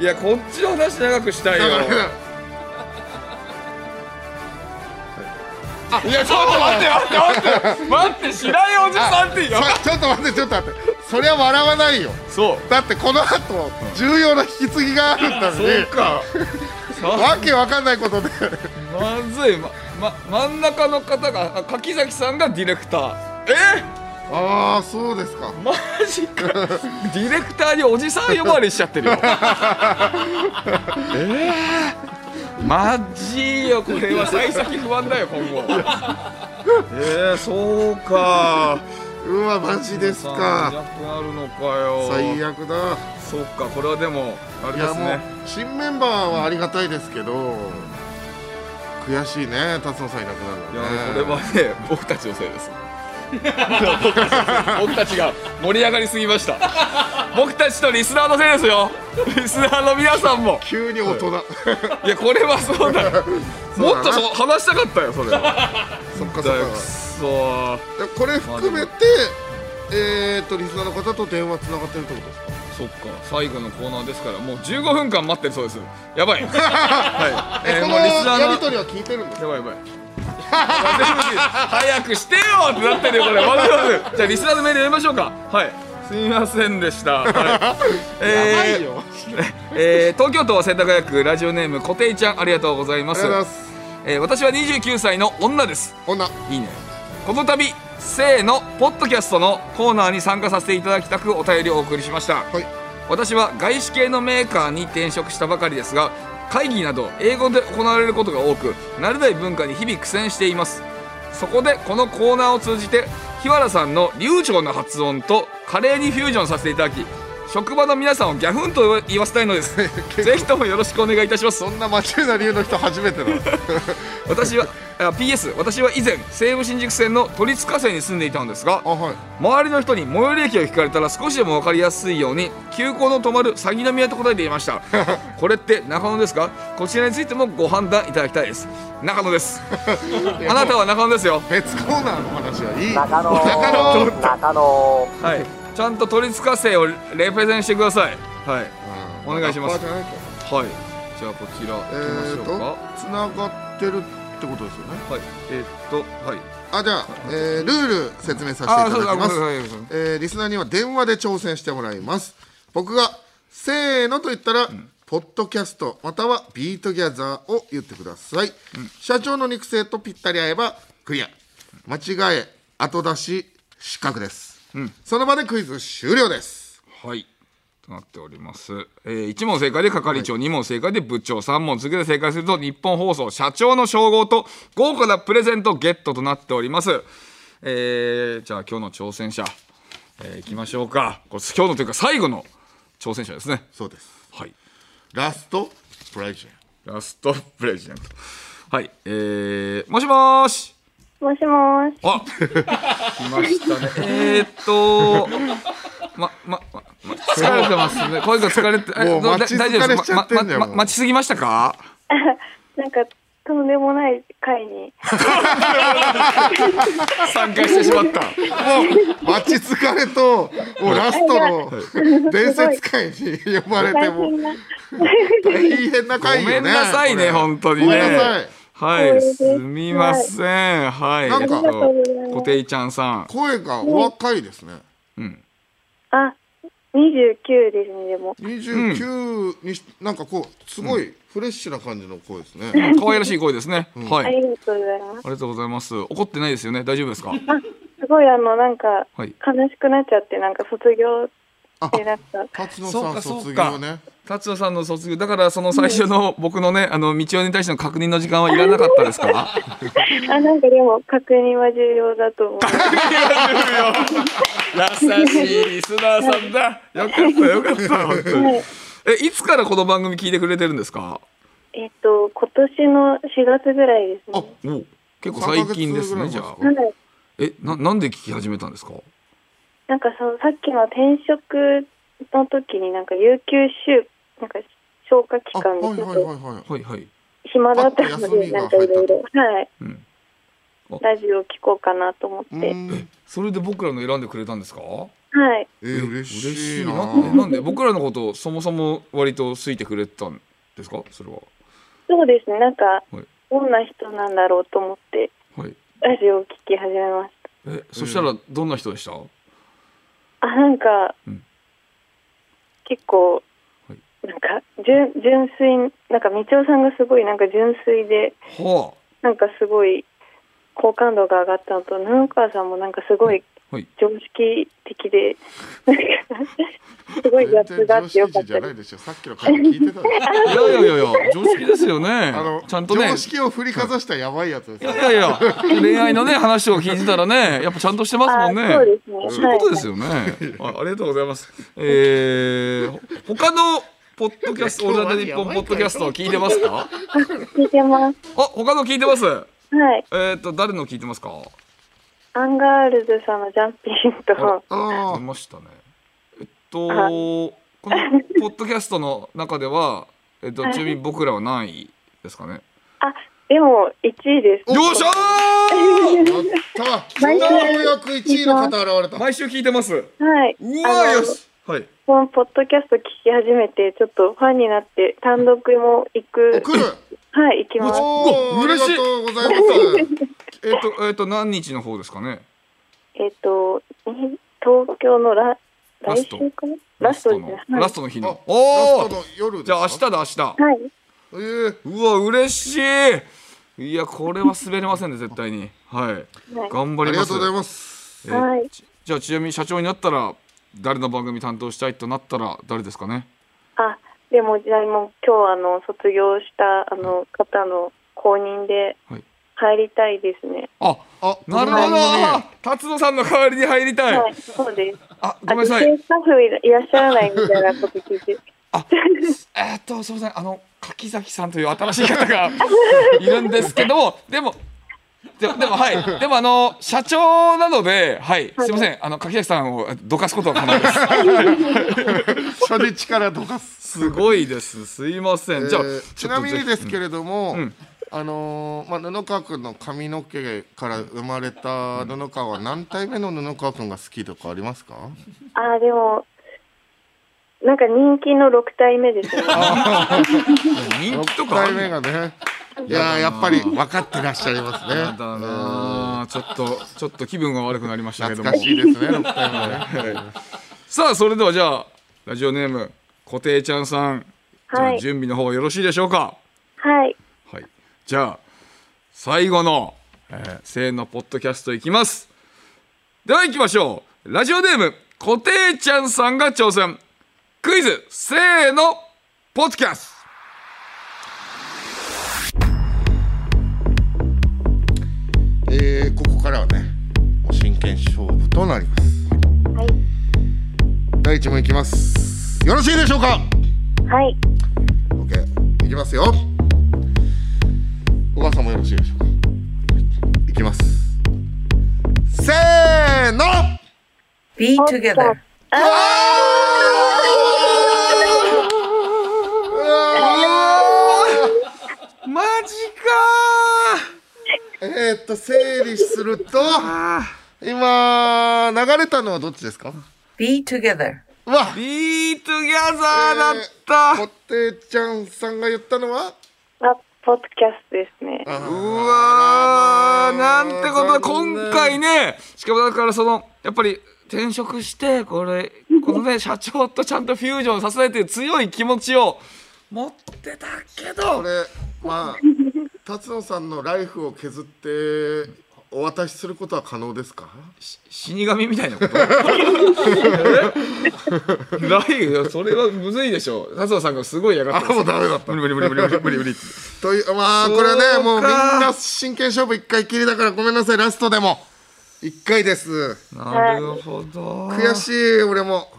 いやこっちの話長くしたいよ。いやちょっと待って待って待って。待って白井おじさんってちょっと待ってちょっと待ってそりゃ笑わないよ。そう。だってこの後重要な引き継ぎがあるんだのそにうか。*laughs* わけわかんないことで。まずい。ま、ま、真ん中の方があ柿崎さんがディレクター。え？ああそうですか。マジか。ディレクターにおじさん呼ばわりしちゃってるよ。*laughs* えー、マジよ。これは幸先不安だよ今後。*laughs* えー、そうかうわマジですなかくなるのかよ。最悪だ。そっかこれはでもあれですね。新メンバーはありがたいですけど悔しいね辰野さんいなくいやなるのね。これはね *laughs* 僕たちのせいです。*laughs* 僕たちが盛り上がりすぎました。僕たちとリスナーのせいですよ。リスナーの皆さんも。急に大人。いやこれはそうだよ。*laughs* もっと話したかったよそれは。そっかそっかこれ含めてえーとリスナーの方と電話つながってるってことですか？そっか。最後のコーナーですから。もう15分間待ってるそうです。やばい。*laughs* はい、えこのもうリスナーのやり取りは聞いてるんですか？やばいやばい。早くしてよってなってるよこれ。まずまずじゃあリスナーのメール読みましょうか。はい。すみませんでした、はい。えーやばいよ。えー東京都世田谷区ラジオネームこていちゃんありがとうございます。あえー私は29歳の女です。女。いいねこの度せーのポッドキャストのコーナーに参加させていただきたくお便りをお送りしました。はい。私は外資系のメーカーに転職したばかりですが会議など英語で行われることが多く慣れない文化に日々苦戦しています。そこでこのコーナーを通じて日原さんの流暢な発音と華麗にフュージョンさせていただき職場の皆さんをギャフンと言わせたいのです。*laughs* ぜひともよろしくお願いいたします。そんな間違いな理由の人初めてだ *laughs* 私はあ PS 私は以前西武新宿線の都立火星に住んでいたのですがあはい。周りの人に最寄り駅を聞かれたら少しでも分かりやすいように急行の止まる鷺宮と答えていました。*laughs* これって中野ですか？こちらについてもご判断いただきたいです。中野です。あなたは中野ですよ。別コーナーの話はいい。中野。中野。中野。はいちゃんと都立火星をレプレゼンしてください。はい。お願いします。はい。じゃあこちら行きえましょうか。つながってるってことですよね？はい。えーっとはい。あじゃあ、えールール説明させていあただきます。えーリスナーには電話で挑戦してもらいます。僕がせーのと言ったら、ポッドキャストまたは Be together を言ってください、社長の肉声とぴったり合えばクリア。間違え後出し失格です、その場でクイズ終了ですはい。となっております。えー、1問正解で係長、2問正解で部長、3問続けて正解するとニッポン放送社長の称号と豪華なプレゼントゲットとなっております。えー、じゃあ今日の挑戦者、えー、いきましょうか。これ今日のというか最後の挑戦者ですね。そうですはい。ラストプレジェンラストプレゼント。はい。えー、もしもーし。もしもし。あ、来ましたね。えー、っと、*laughs* ま、ま、ま、ま疲れてますね。声が疲れて、もう待ちだ大丈夫です疲れしちゃってんじゃんま待ちすぎましたか？*laughs* なんか、とんでもない会に。*laughs* 参加してしまった。待ち疲れともうラストの伝説会に呼ばれても大変な。大変な会よねごめんなさいね、本当にね。ごめんなさいはい、すみません。はい、なんかえっと、こていちゃんさん。声がお若いですねうん。あ、29ですね、でも。29にしなんかこうすごいフレッシュな感じの声ですね可愛らしい声ですね。はい。ありありがとうございます。がとうございます。怒ってないですよね。大丈夫ですか？すごい、あの、なんか、はい。悲しくなっちゃって、なんか卒業ってなった。辰野さん卒業ね達也さんの卒業だからその最初の僕のねあの道夫に対しての確認の時間はいらなかったですか？*laughs* あ、なんかでも、確認は重要だと思う。優しいリスナーさんだ。よかったよかった本当に。はい。えいつからこの番組聞いてくれてるんですか？えっと、今年の4月ぐらいですあね。お結構最近ですね3じゃあ。えななんで聞き始めたんですか？なんかその、さっきの転職の時になんか、有給週、なんか、消化期あ間はいはいでちょっとはいはい。はいはい。暇だったので、なんかいろいろ、はい。うん。ラジオ聞こうかなと思って。それで僕らの選んでくれたんですか？はい。えー嬉しいな。なんでな。んで？僕らのことをそもそも割と好いてくれてたんですか？それは。そうですね。なんか、はい。どんな人なんだろうと思って、はい。ラジオを聞き始めましえそしたらどんな人でした、た。あ、なんか、うん。結構、はいなんか、純純粋、なんか、みちおさんがすごい、なんか純粋で、はなんかすごい、好感度が上がったのと、布川さんもなんかすごいあはい。常識的で、なんか、すごいギャップがあってよかっ全然常識人じゃたです。ないでしょ。さっきの会話聞いてたいやいやいやいや常識ですよね。あのちゃんとね。常識を振りかざしたやばいやつです。よいやいや恋愛のね話を聞いてたらねやっぱちゃんとしてますもんね。あそうですね。そういうことですよね、あありがとうございます。えー、ほ他のポッドキャストオールナイトニッポンポッドキャストを聞いてますか？聞いてます。あ他の聞いてます？はい。えっ、と誰の聞いてますか？アンガールズさんのジャンピンと、あ出ましたねえっとこのポッドキャストの中では *laughs* えっとちなみに僕らは何位ですかね？あ、でも1位です。よっしゃあやったようやく1位の方現れた。ー毎週聞いてます。はい。うわあのーよし！はいこのポッドキャスト聞き始めて、ちょっとファンになって、単独も行く。来る。はい、行きます。おーあり嬉しい。がとうございます。えっとえっと何日の方ですかね？えっと、に東京のラ、ラスト。来週かな？ラストのラストの日の。あおおラストの夜ですじゃあ明か日だ明日。はい。えー。うわ嬉しい。いやこれは滑れませんね絶対に。はい。はい。頑張ります。ありがとうございます。えーはい。ちじゃあちなみに社長になったら誰の番組担当したいとなったら誰ですかね？あ、でも、じゃあもう今日あの、卒業したあの方の公認ではい。入りたいですね。ああなるほど。この番組達野さんの代わりに入りたい、はい、そうです。あごめんなさい。スタッフいらっしゃらないみたいなこと聞いて。*laughs* あえーっとすみません。あの柿崎さんという新しい方がいるんですけどもでもでもでもはい。でもあの社長なのではい。すみません。あの柿崎さんをどかすことは可能です。*laughs* 初日からどかす。すごいです。すいません。じゃちなみにですけれども、あのーまあ、布川君の髪の毛から生まれた布川は何体目の布川君が好きとかありますか？あー、でも、なんか人気の6体目ですね。*laughs* 人気と6かある体目がねいやーやっぱり分かってらっしゃいますね。やだな。あちょっとちょっと気分が悪くなりましたけども。懐かしいですね6体目ね。さあそれではじゃあラジオネーム固定ちゃんさん、はい。準備の方よろしいでしょうか？はい。はい。じゃあ最後の、えー、せーのポッドキャストいきます。では行きましょう。ラジオネーム固定ちゃんさんが挑戦。クイズせーのポッドキャストえーここからはねもう真剣勝負となります。はい。第一問いきます。よろしいでしょうか？はい。OK いきますよ。お母さんもよろしいでしょうか？いきます。せーの！Be together. マジえー、っと整理すると今流れたのはどっちですか？Be together. うわか Be together だった、コテちゃんさんが言ったのは？あ、ポッドキャストですね。うわーなんてことだ。今回ねしかもだからそのやっぱり転職してこれこのね社長とちゃんとフュージョンさせて強い気持ちを持ってたけどこれまあ達野さんのライフを削ってお渡しすることは可能ですか？死神みたいなこと？えないそれはむずいでしょ達也さんがすごい嫌がってあもうダメだった。無理無理無理無理無理無理というまあこれはねもうみんか。な真剣勝負一回きりだからごめんなさい。ラストでも。一回です。なるほど。悔しい俺も。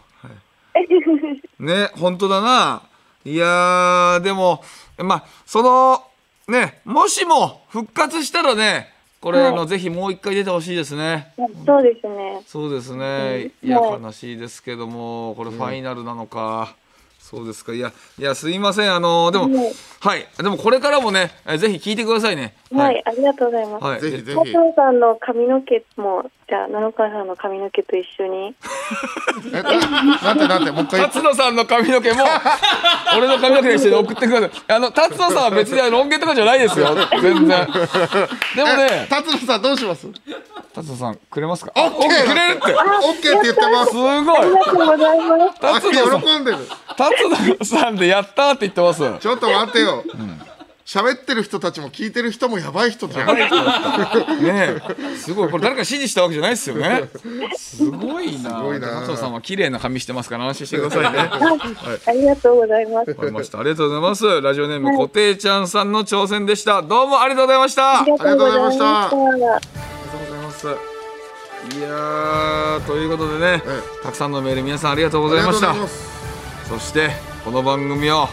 ね本当だな。いやーでもまあそのねもしも復活したらねこれ、はい。あのぜひもう一回出てほしいですね。そうですね。そうですね。うんいやはい悲しいですけどもこれファイナルなのか、そうですか。いやいやすいません。あのでもはい。はい。でもこれからもねえぜひ聞いてくださいね。はい、ありがとうございます。はい。ぜひぜひ。加藤さんの髪の毛も、じゃあ、七川さんの髪の毛と一緒に。えなんてなんてもう一回言って。達野さんの髪の毛も *laughs* 俺の髪の毛にして送ってください。あの達野さんは別にロン毛とかじゃないですよ。全然。でもえね達野さんどうします？達野さんくれますか？オッケー。くれるって。オッケーって言ってます。すごい。ありがとうございます。あ達野さん喜んでる。達野さんでやったって言ってます。ちょっと待ってよ喋ってる人たちも聞いてる人もやばい人じゃんねえ。すごい。これ誰か指示したわけじゃないですよね。すごいな。ごいな。達野さんは綺麗な髪してますから安心してくださいね。ありがとうございます。わかりました。ありがとうございます。ラジオネーム固定ちゃんさんの挑戦でした。どうもありがとうございました。ありがとうございました。ありがとうございます。いやーということでね、えたくさんのメール皆さんありがとうございました。そしてこの番組を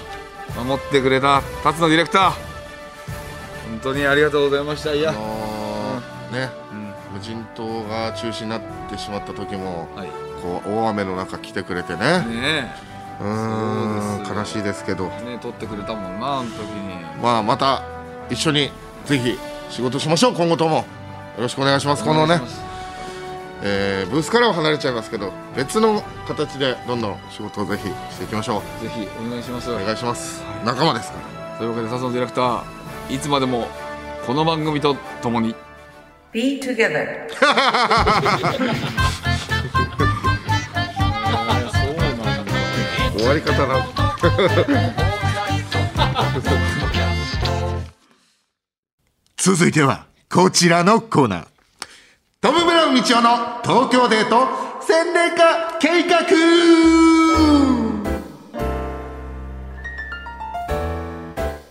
守ってくれた辰野ディレクター。本当にありがとうございました。いや。あのーね、無人島が中止になってしまった時もはい。こう大雨の中来てくれてね。ねうーんそう悲しいですけど。えねえ撮ってくれたもんなあの時に。まあまた一緒にぜひ仕事しましょう今後とも。よろしくお願いしますこのねえーブースからは離れちゃいますけど別の形でどんどん仕事をぜひしていきましょう。ぜひお願いします。お願いします。仲間ですから。というわけで辰野ディレクターいつまでもこの番組と共に。Be together. *laughs* 終わり方な *laughs* 続いてはこちらのコーナートム・ブラウン道夫の東京デート洗礼化計画。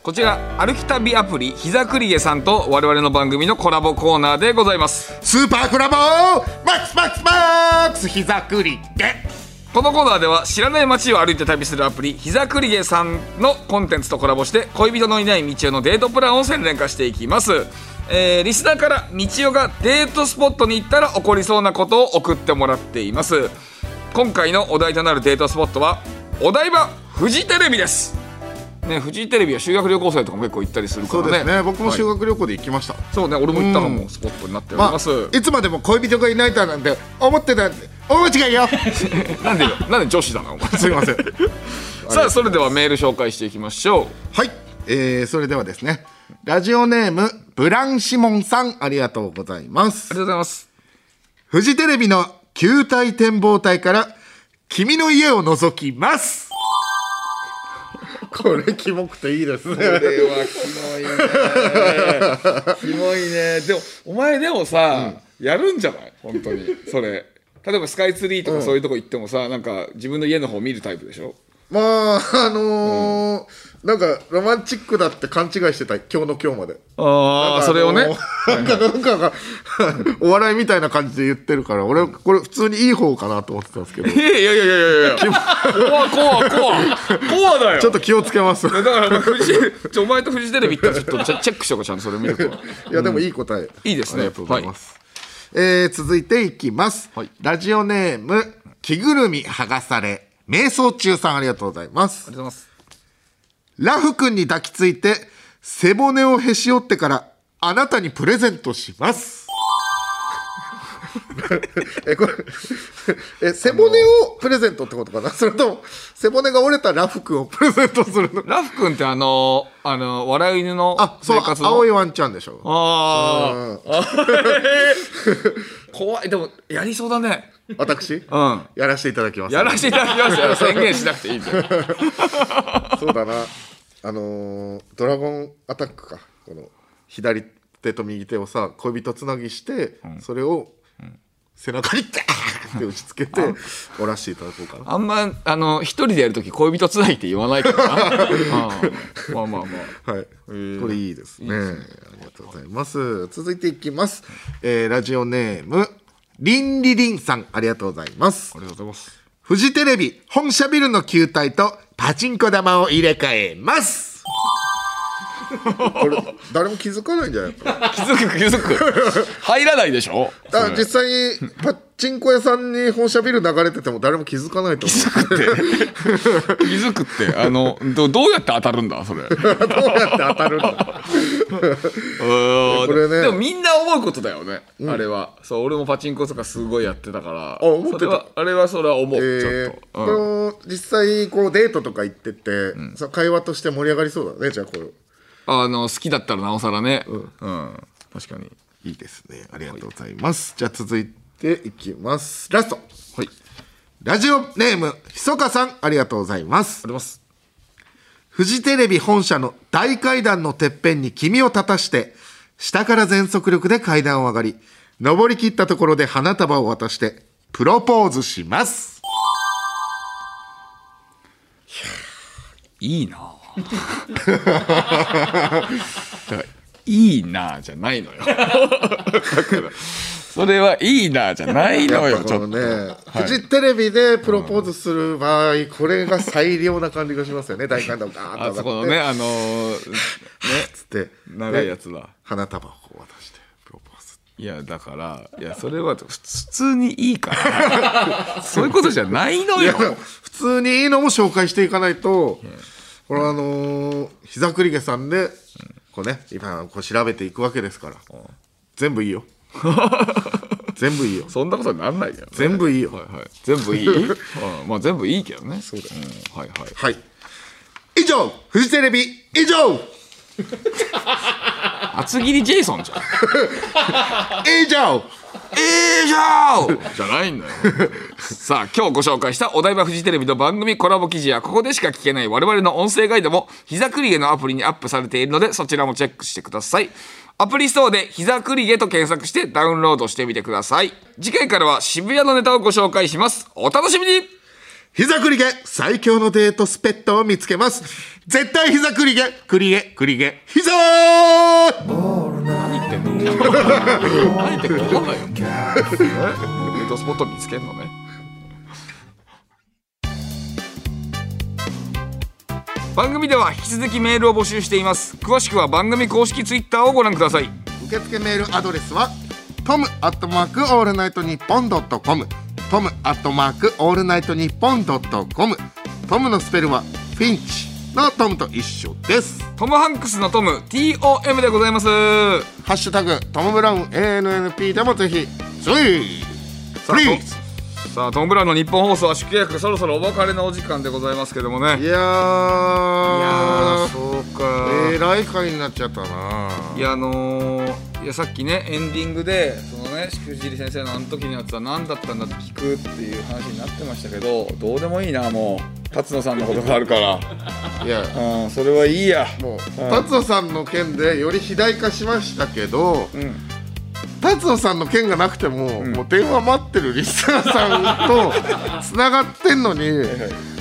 こちら歩き旅アプリ膝栗毛さんと我々の番組のコラボコーナーでございます。スーパーコラボマックスマックスマックス膝くりげこのコーナーでは知らない街を歩いて旅するアプリ膝栗毛さんのコンテンツとコラボして恋人のいない道夫のデートプランを宣伝化していきますえーリスナーから道夫がデートスポットに行ったら起こりそうなことを送ってもらっています。今回のお題となるデートスポットはお台場フジテレビです。ね、フジテレビは修学旅行生とかも結構行ったりするからね。そうですね。僕も修はい。学旅行で行きました、そうね俺も行ったのもうん。スポットになっておりまます、あいつまでも恋人がいないとはなんて思ってたんで大間違いよ。*laughs* なんでよ。なんで女子だなお前。すいません。*laughs* さあそれではメール紹介していきましょう。はい、えー、それではですねラジオネームブランシモンさんありがとうございます。ありがとうございます。フジテレビの球体展望台から君の家を覗きます。これキモくていいですね。これはキモいね。キモいね。でもお前でもさ、やるんじゃない？本当に。それ。例えばスカイツリーとかそういうとこ行ってもさ、なんか自分の家の方見るタイプでしょ？まああのーなんかロマンチックだって勘違いしてた今日の今日まで。ああそれをね。なんかなんかが *laughs* お笑いみたいな感じで言ってるから俺これ普通にいい方かなと思ってたんですけど。*laughs* いやいやいやいやいや。怖い怖い怖い。怖いだよ。ちょっと気をつけます。いだからちょお前とフジテレビ行ったらちょっとチェックしようかちゃんとそれ見ると。やでもいい答え、いいですね。ありがとうございます、えー続いていきます、はい。ラジオネーム着ぐるみ剥がされ瞑想中さんありがとうございます。ありがとうございますラフ君に抱きついて背骨をへし折ってからあなたにプレゼントします。*laughs* えこれえ背骨をプレゼントってことかな？*laughs* それとも背骨が折れたラフ君をプレゼントするの？*laughs* ラフ君ってあのあの笑い犬のあそう青いワンちゃんでしょ。ああ怖い。でもやりそうだね。私？うん。やらせていただきます。やらせていただきます。よ宣言しなくていいんだよそうだな。あのードラゴンアタックか。この左手と右手をさ恋人つなぎして、それを背中にガーンって打ちつけて折らしていただこうかな。あんまあの一人でやるとき恋人つないって言わないから。な、*laughs* うん。まあまあまあ。はい、これいいですね。ありがとうございます。続いていきます、えーラジオネームリンリリンさん。ありがとうございます。ありがとうございます。フジテレビ本社ビルの球体とパチンコ玉を入れ替えます。*laughs* これ誰も気づかないんじゃない？かな気づく気づく。入らないでしょ？あ実際にパチンコ屋さんに本社ビル流れてても誰も気づかないと思う。気づくって。*laughs* あのどどうやって当たるんだそれ。*laughs* どうやって当たるのここれね。でもみんな思うことだよね、あれは。そう俺もパチンコとかすごいやってたから。あ思ってた。それはあれはそれは思う、えちょーっと、こうん。の実際こうデートとか行ってて、その会話として盛り上がりそうだねじゃあこれあの好きだったらなおさらね。うん、確かにいいですね。ありがとうございます、じゃあ続いていきます。ラスト。はい。ラジオネームひそかさん。ありがとうございます。あります。フジテレビ本社の大階段のてっぺんに君を立たして下から全速力で階段を上がり登り切ったところで花束を渡してプロポーズします。いいないいなじゃないのよ。*laughs* それはいいなじゃないのやよちょっと。ね、フジテレビでプロポーズする場合、これが最良な感じがしますよね。大階段をガーッとあそこ上がって。のねあのー *laughs* ねつって。長いやつだ花束を渡してプロポーズ。いやだからいやそれは普通にいいから。*laughs* そういうことじゃないのよ。普通にいいのも紹介していかないと、これあのー膝栗毛さんで、こうね今こう調べていくわけですから、全部いいよ。*laughs* 全部いいよ。そんなことになんないけど、ね、全部いいよ。はいはい。全部いい、うん、まあ全部いいけどね。そうだ、ん、はいはい。はい。以上フジテレビ以上 *laughs* 厚切りジェイソンじゃん。以上以上じゃないんだよ。*laughs* さあ今日ご紹介したお台場フジテレビの番組コラボ記事やここでしか聞けない我々の音声ガイドも膝くりげのアプリにアップされているのでそちらもチェックしてください。アプリストアで膝くりげと検索してダウンロードしてみてください。次回からは渋谷のネタをご紹介します。お楽しみに。膝栗毛最強のデートスポットを見つけます。絶対膝栗毛栗毛栗毛膝何言ってんの何言ってんの分かんないよ。デートスポット見つけんのね。番組では引き続きメールを募集しています。詳しくは番組公式ツイッターをご覧ください。受付メールアドレスはトムアットマークオールナイトニッポンドットコム。トムアットマークオールナイトニッポンドットコム。トムのスペルはフィンチ。のトムと一緒です。トム・ハンクスのトム TOM でございます。ハッシュタグトム・ブラウン ANNP でもぜひスイーさあプリーズとさあトム・ブラウンのニッポン放送圧縮契約そろそろお別れのお時間でございますけどもね。いやー。いやーそうかえらい回になっちゃったないやあのー、いやさっきねエンディングでそのねしくじり先生のあの時のやつは何だったんだって聞くっていう話になってましたけどどうでもいいなもう。辰野さんのことがあるから。いや。うんそれはいいや。もう達野さんの件でより肥大化しましたけどうん。達野さんの件がなくても、もう電話待ってるリスナーさんとつながってんのに、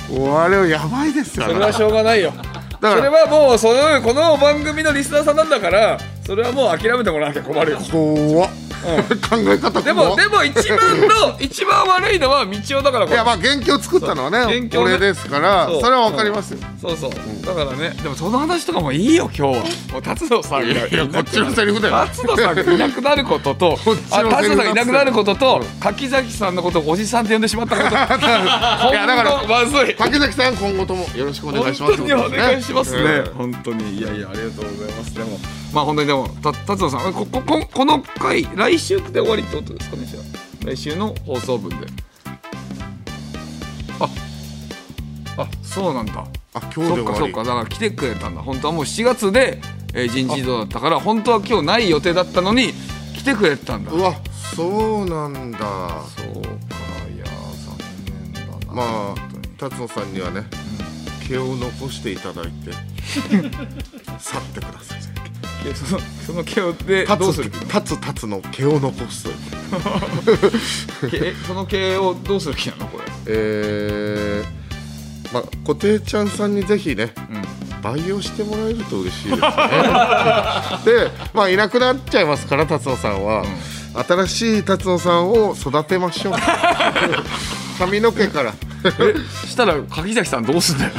もうあれはやばいですよ。それはしょうがないよだから。それはもうそのこの番組のリスナーさんなんだからそれはもう諦めてもらわなきゃ困るよ。怖っ、*laughs* 考え方でもでも一番の一番悪いのは道夫だからいやまあ元気を作ったのはね元気をね。俺ですからそれはわかりますよ、そう。そう、だからねでもその話とかもいいよ今日は。もう達野さんが。いやいやこっちのセリフだよ。達野さんがいなくなることと *laughs* あ達野さんがいなくなることと柿崎さんのことをおじさんって呼んでしまったこと。*laughs* いやだからまずい。柿崎さん今後ともよろしくお願いします本当にお願いしますね、うん本当に。いやいやありがとうございます。でもまあ本当にでもた達野さんここここの回来週で終わりってことですかねじゃあ。来週の放送分で。ああそうなんだ。あ今日そっかそっで終わりか。だから来てくれたんだ。本当はもう7月で、えー人事異動だったから本当は今日ない予定だったのに来てくれてたんだ。うわそうなんだ。そうかいやー残念だなまあ達野さんにはね毛を残していただいて *laughs* 去ってくださいその *laughs* その毛をでどうする立つ立つ立つの毛を残す。*laughs* その毛をどうする気なのこれ？*laughs* えー、まあ固定ちゃんさんにぜひねうん。培養してもらえると嬉しいですね。でまあいなくなっちゃいますから達野さんは、新しい達野さんを育てましょう。髪の毛から。えしたら柿崎さんどうすんだよ。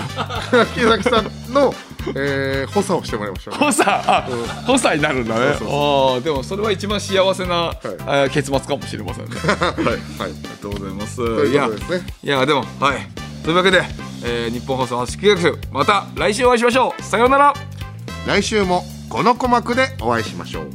木崎さんの、えー、補佐をしてもらいましょう。補佐？あ補佐になるんだね。そうああでもそれは一番幸せな、い。あー結末かもしれませんね。*laughs* はい。はい。ありがとうございます。ということですね。いやでもはい。というわけで、えー日本放送圧縮計画また来週お会いしましょう。さようなら。来週もこの鼓膜でお会いしましょう